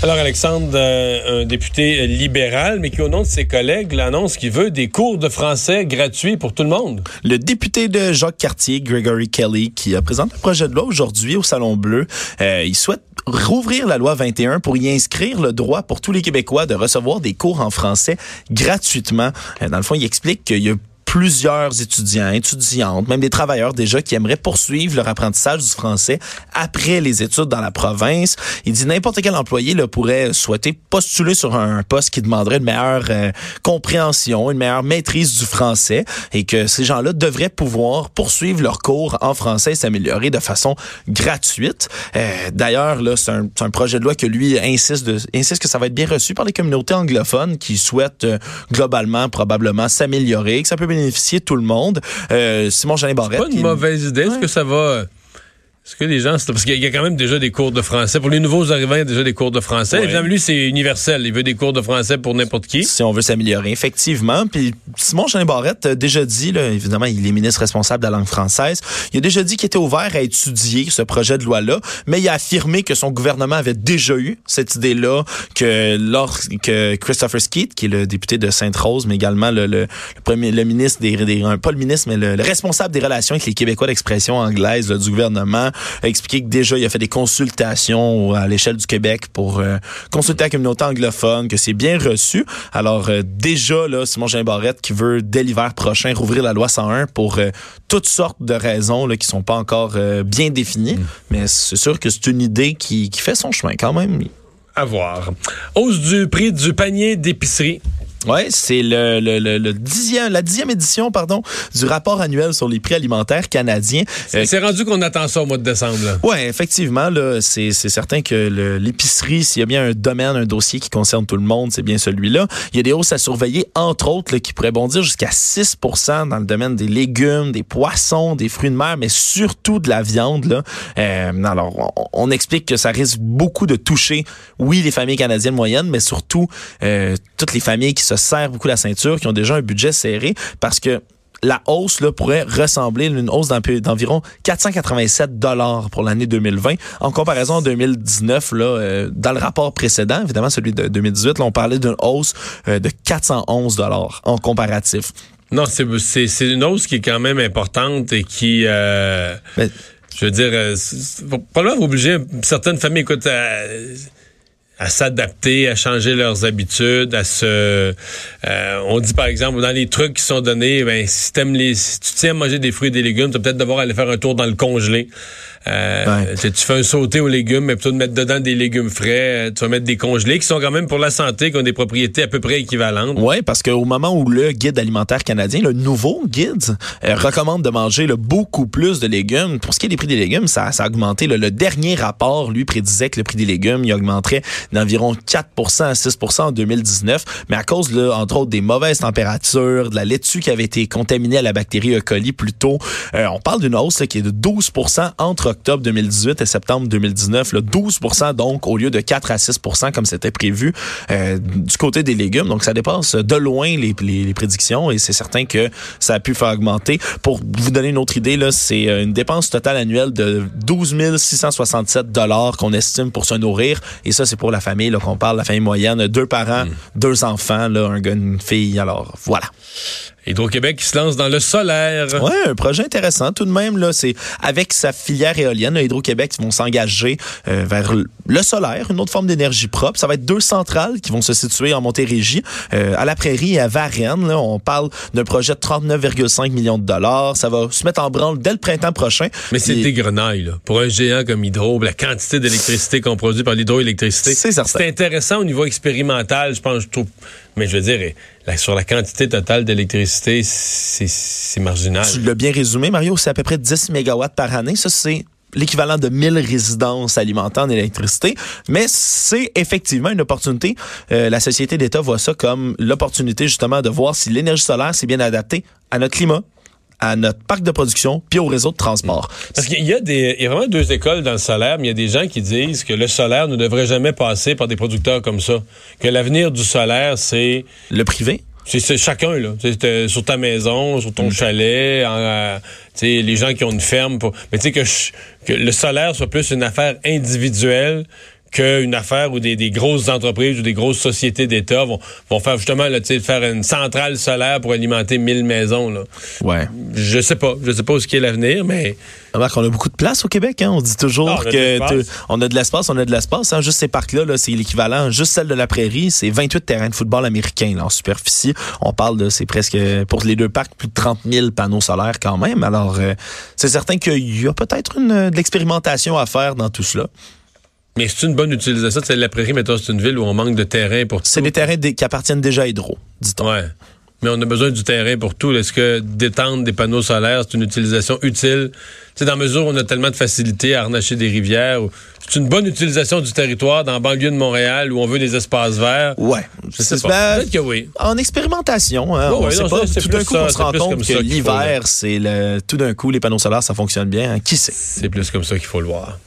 Alors Alexandre, euh, un député libéral, mais qui au nom de ses collègues l'annonce qu'il veut des cours de français gratuits pour tout le monde. Le député de Jacques Cartier, Gregory Kelly, qui a présenté un projet de loi aujourd'hui au Salon Bleu, euh, il souhaite rouvrir la loi 21 pour y inscrire le droit pour tous les Québécois de recevoir des cours en français gratuitement. Euh, dans le fond, il explique qu'il y a plusieurs étudiants, étudiantes, même des travailleurs déjà qui aimeraient poursuivre leur apprentissage du français après les études dans la province. Il dit n'importe quel employé là, pourrait souhaiter postuler sur un poste qui demanderait une meilleure euh, compréhension, une meilleure maîtrise du français et que ces gens-là devraient pouvoir poursuivre leurs cours en français et s'améliorer de façon gratuite. Euh, D'ailleurs, là, c'est un, un, projet de loi que lui insiste, de, insiste que ça va être bien reçu par les communautés anglophones qui souhaitent euh, globalement probablement s'améliorer, que ça peut bénéficier tout le monde. Euh, Simon Jean Barrette. C'est pas une mauvaise idée. Est-ce que ça va est-ce que les gens, parce qu'il y a quand même déjà des cours de français. Pour les nouveaux arrivants, il y a déjà des cours de français. Ouais. lui, c'est universel. Il veut des cours de français pour n'importe qui. Si on veut s'améliorer, effectivement. Puis Simon Jean Barrette a déjà dit, là, évidemment, il est ministre responsable de la langue française, il a déjà dit qu'il était ouvert à étudier ce projet de loi-là, mais il a affirmé que son gouvernement avait déjà eu cette idée-là, que lorsque Christopher Skeet, qui est le député de Sainte-Rose, mais également le, le, le, premier, le ministre des, des, pas le ministre, mais le, le responsable des relations avec les Québécois d'expression anglaise là, du gouvernement, a expliqué que déjà, il a fait des consultations à l'échelle du Québec pour euh, consulter la communauté anglophone, que c'est bien reçu. Alors, euh, déjà, là, Simon Jean Barrette qui veut, dès l'hiver prochain, rouvrir la loi 101 pour euh, toutes sortes de raisons là, qui sont pas encore bien définies. Mm. Mais c'est sûr que c'est une idée qui, qui fait son chemin quand même. À voir. Hausse du prix du panier d'épicerie. Oui, c'est le, le, le, le, dixième, la dixième édition pardon, du rapport annuel sur les prix alimentaires canadiens. C'est euh, rendu qu'on attend ça au mois de décembre. Oui, effectivement. C'est certain que l'épicerie, s'il y a bien un domaine, un dossier qui concerne tout le monde, c'est bien celui-là. Il y a des hausses à surveiller, entre autres, là, qui pourraient bondir jusqu'à 6% dans le domaine des légumes, des poissons, des fruits de mer, mais surtout de la viande. Là. Euh, alors, on, on, explique que ça risque beaucoup de toucher, oui, les familles canadiennes moyennes, mais surtout euh, toutes les familles qui se serrent beaucoup la ceinture, qui ont déjà un budget serré, parce que la hausse là, pourrait ressembler à une hausse d'environ 487 dollars pour l'année 2020 en comparaison en 2019 là euh, dans le rapport précédent évidemment celui de 2018 là, on parlait d'une hausse euh, de 411 dollars en comparatif. Non, c'est c'est une hausse qui est quand même importante et qui euh, Mais, je veux dire probablement obliger certaines familles écoute à s'adapter, à changer leurs habitudes, à se. Euh, on dit par exemple dans les trucs qui sont donnés, ben si t'aimes les, si tu tiens à manger des fruits et des légumes, tu vas peut-être devoir aller faire un tour dans le congelé. Euh, ouais. Tu fais un sauté aux légumes, mais plutôt de mettre dedans des légumes frais. Tu vas mettre des congelés qui sont quand même pour la santé, qui ont des propriétés à peu près équivalentes. Oui, parce qu'au moment où le guide alimentaire canadien, le nouveau guide, euh, recommande de manger là, beaucoup plus de légumes. Pour ce qui est des prix des légumes, ça, ça a augmenté. Là. Le dernier rapport, lui, prédisait que le prix des légumes, il augmenterait d'environ 4 à 6 en 2019. Mais à cause, là, entre autres, des mauvaises températures, de la laitue qui avait été contaminée à la bactérie E. coli plus tôt, euh, on parle d'une hausse là, qui est de 12 entre octobre 2018 et septembre 2019, là, 12% donc au lieu de 4 à 6 comme c'était prévu euh, du côté des légumes. Donc ça dépasse de loin les, les, les prédictions et c'est certain que ça a pu faire augmenter. Pour vous donner une autre idée, là, c'est une dépense totale annuelle de 12 667 dollars qu'on estime pour se nourrir et ça c'est pour la famille qu'on parle, la famille moyenne, deux parents, mmh. deux enfants, là, un gars, une fille. Alors voilà. Hydro-Québec qui se lance dans le solaire. Oui, un projet intéressant tout de même. Là, c'est avec sa filière éolienne, Hydro-Québec vont s'engager euh, vers le solaire, une autre forme d'énergie propre. Ça va être deux centrales qui vont se situer en Montérégie, euh, à la Prairie et à Varennes. Là, on parle d'un projet de 39,5 millions de dollars. Ça va se mettre en branle dès le printemps prochain. Mais c'est des grenailles là. Pour un géant comme Hydro, la quantité d'électricité qu'on produit par l'hydroélectricité. C'est C'est intéressant au niveau expérimental, je pense, je trouve. Mais je veux dire, la, sur la quantité totale d'électricité, c'est marginal. Tu l'as bien résumé, Mario, c'est à peu près 10 mégawatts par année. Ça, c'est l'équivalent de 1000 résidences alimentant en électricité, mais c'est effectivement une opportunité. Euh, la société d'État voit ça comme l'opportunité justement de voir si l'énergie solaire s'est bien adaptée à notre climat, à notre parc de production puis au réseau de transport. Parce qu'il y a des il y a vraiment deux écoles dans le solaire, mais il y a des gens qui disent que le solaire ne devrait jamais passer par des producteurs comme ça, que l'avenir du solaire c'est le privé. C'est chacun, là. C'est sur ta maison, sur ton mmh. chalet, en, euh, les gens qui ont une ferme. Pour... Mais tu sais, que, que le solaire soit plus une affaire individuelle qu'une affaire où des, des, grosses entreprises ou des grosses sociétés d'État vont, vont faire justement là, faire une centrale solaire pour alimenter 1000 maisons. Là. Ouais. Je sais pas. Je sais pas où ce qui est l'avenir, mais. Marc, on a beaucoup de place au Québec. Hein? On dit toujours Ah, on que on a de l'espace, on a de l'espace. Hein? Juste ces parcs-là, là, c'est l'équivalent. Juste celle de la Prairie, c'est 28 terrains de football américains là, en superficie. On parle de, c'est presque, pour les deux parcs, plus de 30 000 panneaux solaires quand même. Alors, euh, c'est certain qu'il y a peut-être une, de l'expérimentation à faire dans tout cela. Mais c'est une bonne utilisation. C'est la prairie, mettons, c'est une ville où on manque de terrain pour C'est des terrains qui appartiennent déjà à Hydro, dit-on. Ouais. Mais on a besoin du terrain pour tout. Est-ce que d'étendre des panneaux solaires, c'est une utilisation utile? Tu sais, dans mesure où on a tellement de facilité à harnacher des rivières, ou- c'est une bonne utilisation du territoire dans la banlieue de Montréal où on veut des espaces verts? Ouais. Je sais C'est- pas. ben, Peut-être que oui. en expérimentation, hein, Ouais, on ouais, sait non, pas. c'est Tout d'un plus coup, ça, on se c'est rend compte que l'hiver, c'est le, tout d'un coup, les panneaux solaires, ça fonctionne bien. hein. Qui sait? C'est plus comme ça qu'il faut le voir.